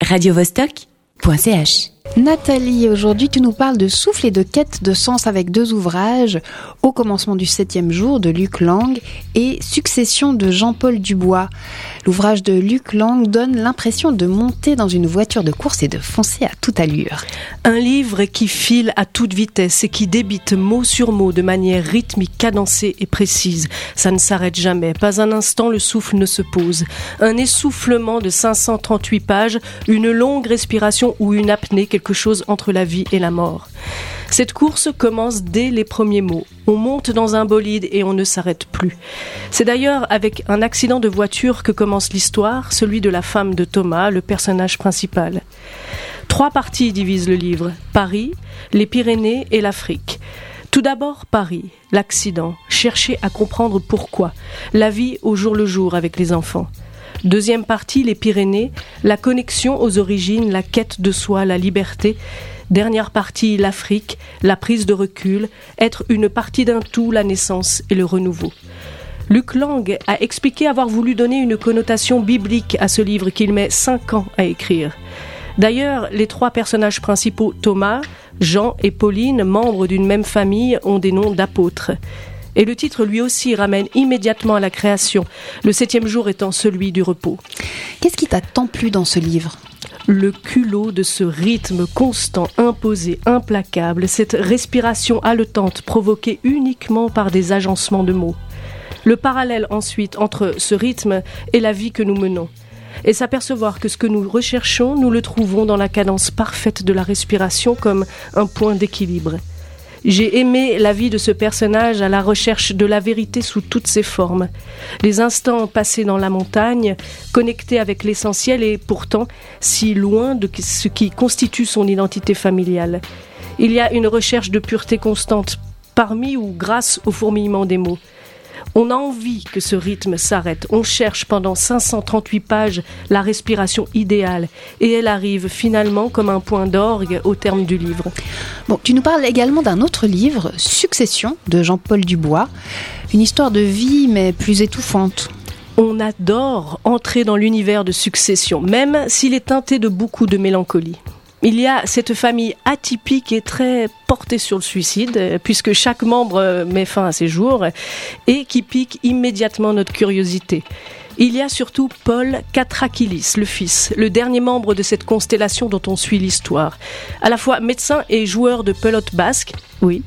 radiovostok.ch Nathalie, aujourd'hui tu nous parles de souffle et de quête de sens avec deux ouvrages, Au commencement du septième jour de Luc Lang et Succession de Jean-Paul Dubois. L'ouvrage de Luc Lang donne l'impression de monter dans une voiture de course et de foncer à toute allure. Un livre qui file à toute vitesse et qui débite mot sur mot de manière rythmique, cadencée et précise. Ça ne s'arrête jamais, pas un instant le souffle ne se pose. Un essoufflement de 538 pages, une longue respiration ou une apnée, quelque chose entre la vie et la mort. Cette course commence dès les premiers mots. On monte dans un bolide et on ne s'arrête plus. C'est d'ailleurs avec un accident de voiture que commence l'histoire, celui de la femme de Thomas, le personnage principal. Trois parties divisent le livre Paris, les Pyrénées et l'Afrique. Tout d'abord Paris, l'accident, chercher à comprendre pourquoi, la vie au jour le jour avec les enfants. Deuxième partie, les Pyrénées, la connexion aux origines, la quête de soi, la liberté. Dernière partie, l'Afrique, la prise de recul, être une partie d'un tout, la naissance et le renouveau. Luc Lang a expliqué avoir voulu donner une connotation biblique à ce livre qu'il met cinq ans à écrire. D'ailleurs, les trois personnages principaux, Thomas, Jean et Pauline, membres d'une même famille, ont des noms d'apôtres. Et le titre lui aussi ramène immédiatement à la création, le septième jour étant celui du repos. Qu'est-ce qui t'a tant plu dans ce livre? Le culot de ce rythme constant, imposé, implacable, cette respiration haletante provoquée uniquement par des agencements de mots. Le parallèle ensuite entre ce rythme et la vie que nous menons. Et s'apercevoir que ce que nous recherchons, nous le trouvons dans la cadence parfaite de la respiration comme un point d'équilibre. J'ai aimé la vie de ce personnage à la recherche de la vérité sous toutes ses formes. Les instants passés dans la montagne, connectés avec l'essentiel et pourtant si loin de ce qui constitue son identité familiale. Il y a une recherche de pureté constante parmi ou grâce au fourmillement des mots. On a envie que ce rythme s'arrête. On cherche pendant 538 pages la respiration idéale et elle arrive finalement comme un point d'orgue au terme du livre. Bon, tu nous parles également d'un autre livre, Succession de Jean-Paul Dubois, une histoire de vie mais plus étouffante on adore entrer dans l'univers de succession, même s'il est teinté de beaucoup de mélancolie. Il y a cette famille atypique et très portée sur le suicide, euh, puisque chaque membre euh, met fin à ses jours, et qui pique immédiatement notre curiosité. Il y a surtout Paul Katrakilis, le fils, le dernier membre de cette constellation dont on suit l'histoire. À la fois médecin et joueur de pelote basque, oui.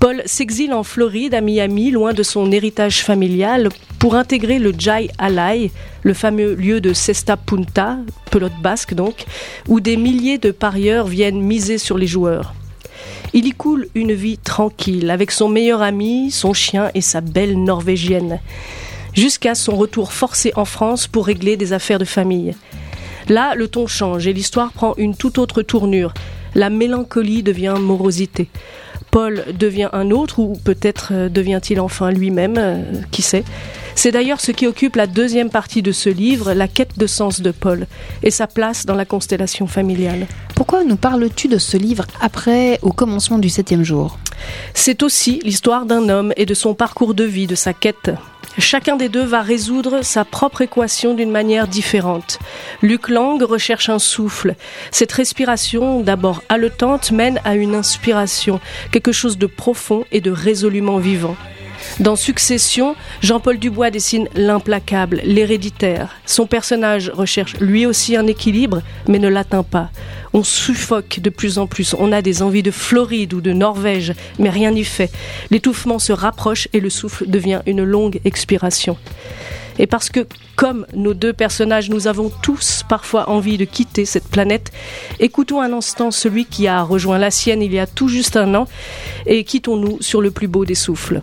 Paul s'exile en Floride, à Miami, loin de son héritage familial, pour intégrer le Jai Alai, le fameux lieu de Cesta Punta, pelote basque donc, où des milliers de parieurs viennent miser sur les joueurs. Il y coule une vie tranquille avec son meilleur ami, son chien et sa belle norvégienne jusqu'à son retour forcé en France pour régler des affaires de famille. Là, le ton change et l'histoire prend une toute autre tournure. La mélancolie devient morosité. Paul devient un autre, ou peut-être euh, devient-il enfin lui-même, euh, qui sait. C'est d'ailleurs ce qui occupe la deuxième partie de ce livre, la quête de sens de Paul, et sa place dans la constellation familiale. Pourquoi nous parles-tu de ce livre après, au commencement du septième jour? C'est aussi l'histoire d'un homme et de son parcours de vie, de sa quête. Chacun des deux va résoudre sa propre équation d'une manière différente. Luc Lang recherche un souffle. Cette respiration, d'abord haletante, mène à une inspiration, quelque chose de profond et de résolument vivant. Dans Succession, Jean-Paul Dubois dessine l'implacable, l'héréditaire. Son personnage recherche lui aussi un équilibre, mais ne l'atteint pas. On suffoque de plus en plus, on a des envies de Floride ou de Norvège, mais rien n'y fait. L'étouffement se rapproche et le souffle devient une longue expiration. Et parce que, comme nos deux personnages, nous avons tous parfois envie de quitter cette planète, écoutons un instant celui qui a rejoint la sienne il y a tout juste un an et quittons-nous sur le plus beau des souffles.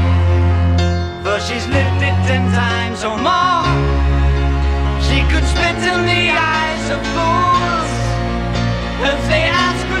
she's lived it ten times or more. She could spit in the eyes of fools if they ask her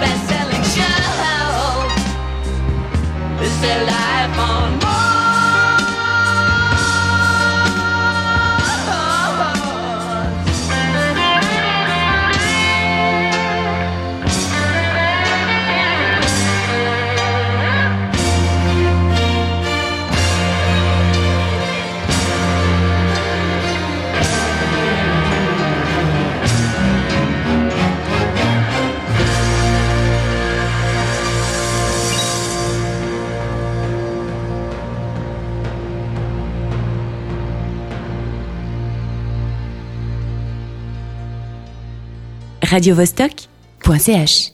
Best-selling show. Is there life on radiovostok.ch